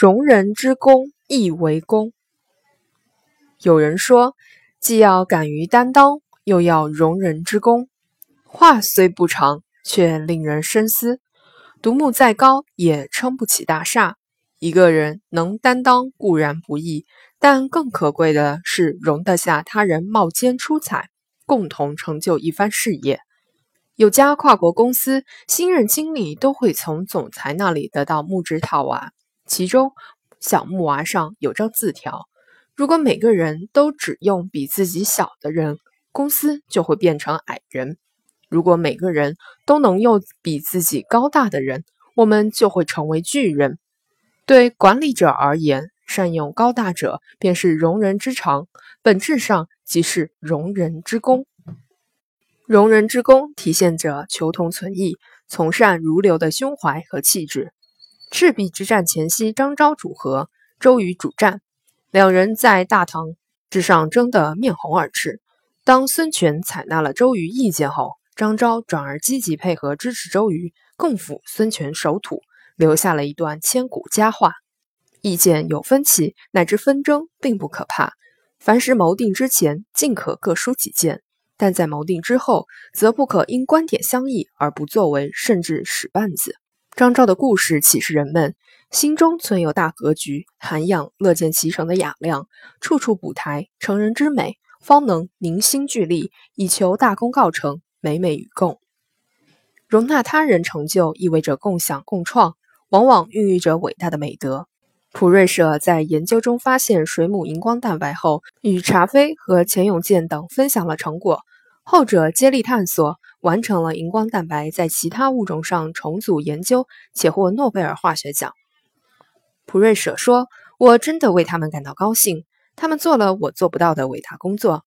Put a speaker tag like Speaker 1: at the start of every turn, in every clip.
Speaker 1: 容人之功亦为功。有人说，既要敢于担当，又要容人之功。话虽不长，却令人深思。独木再高，也撑不起大厦。一个人能担当固然不易，但更可贵的是容得下他人冒尖出彩，共同成就一番事业。有家跨国公司新任经理都会从总裁那里得到木质套娃，其中小木娃上有张字条：如果每个人都只用比自己小的人，公司就会变成矮人；如果每个人都能用比自己高大的人，我们就会成为巨人。对管理者而言，善用高大者便是容人之长，本质上即是容人之功。容人之功体现着求同存异、从善如流的胸怀和气质。赤壁之战前夕，张昭主和，周瑜主战，两人在大堂之上争得面红耳赤。当孙权采纳了周瑜意见后，张昭转而积极配合支持周瑜，共辅孙权守土。留下了一段千古佳话：意见有分歧乃至纷争，并不可怕。凡事谋定之前，尽可各抒己见；但在谋定之后，则不可因观点相异而不作为，甚至使绊子。张昭的故事启示人们：心中存有大格局，涵养乐见其成的雅量，处处补台成人之美，方能凝心聚力，以求大功告成，美美与共。容纳他人成就，意味着共享共创。往往孕育着伟大的美德。普瑞舍在研究中发现水母荧光蛋白后，与查菲和钱永健等分享了成果。后者接力探索，完成了荧光蛋白在其他物种上重组研究，且获诺贝尔化学奖。普瑞舍说：“我真的为他们感到高兴，他们做了我做不到的伟大工作。”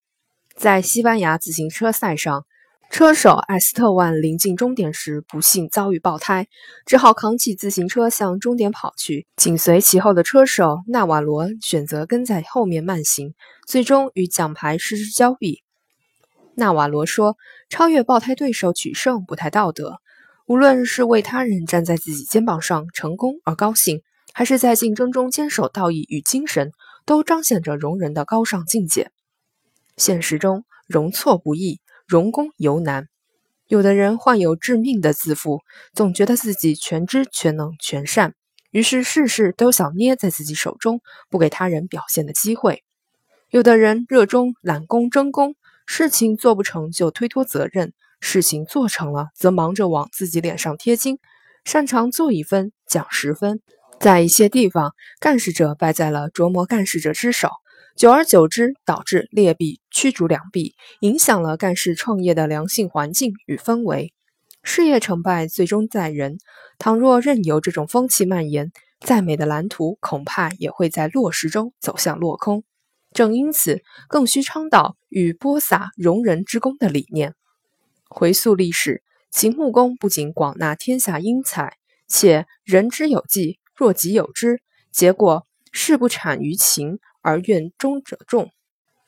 Speaker 1: 在西班牙自行车赛上。车手艾斯特万临近终点时，不幸遭遇爆胎，只好扛起自行车向终点跑去。紧随其后的车手纳瓦罗选择跟在后面慢行，最终与奖牌失之交臂。纳瓦罗说：“超越爆胎对手取胜不太道德。无论是为他人站在自己肩膀上成功而高兴，还是在竞争中坚守道义与精神，都彰显着容人的高尚境界。现实中，容错不易。”容功尤难，有的人患有致命的自负，总觉得自己全知全能全善，于是事事都想捏在自己手中，不给他人表现的机会。有的人热衷揽功争功，事情做不成就推脱责任，事情做成了则忙着往自己脸上贴金，擅长做一分讲十分，在一些地方，干事者败在了琢磨干事者之手。久而久之，导致劣币驱逐良币，影响了干事创业的良性环境与氛围。事业成败最终在人，倘若任由这种风气蔓延，再美的蓝图恐怕也会在落实中走向落空。正因此，更需倡导与播撒容人之功的理念。回溯历史，秦穆公不仅广纳天下英才，且人之有技，若己有之，结果事不产于秦。而愿中者众，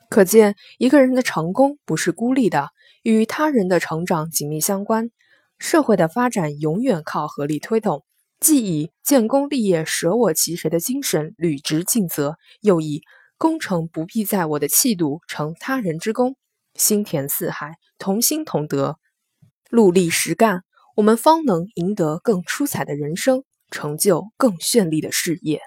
Speaker 1: 可见一个人的成功不是孤立的，与他人的成长紧密相关。社会的发展永远靠合力推动，既以建功立业、舍我其谁的精神履职尽责，又以功成不必在我的气度成他人之功，心田四海，同心同德，戮力实干，我们方能赢得更出彩的人生，成就更绚丽的事业。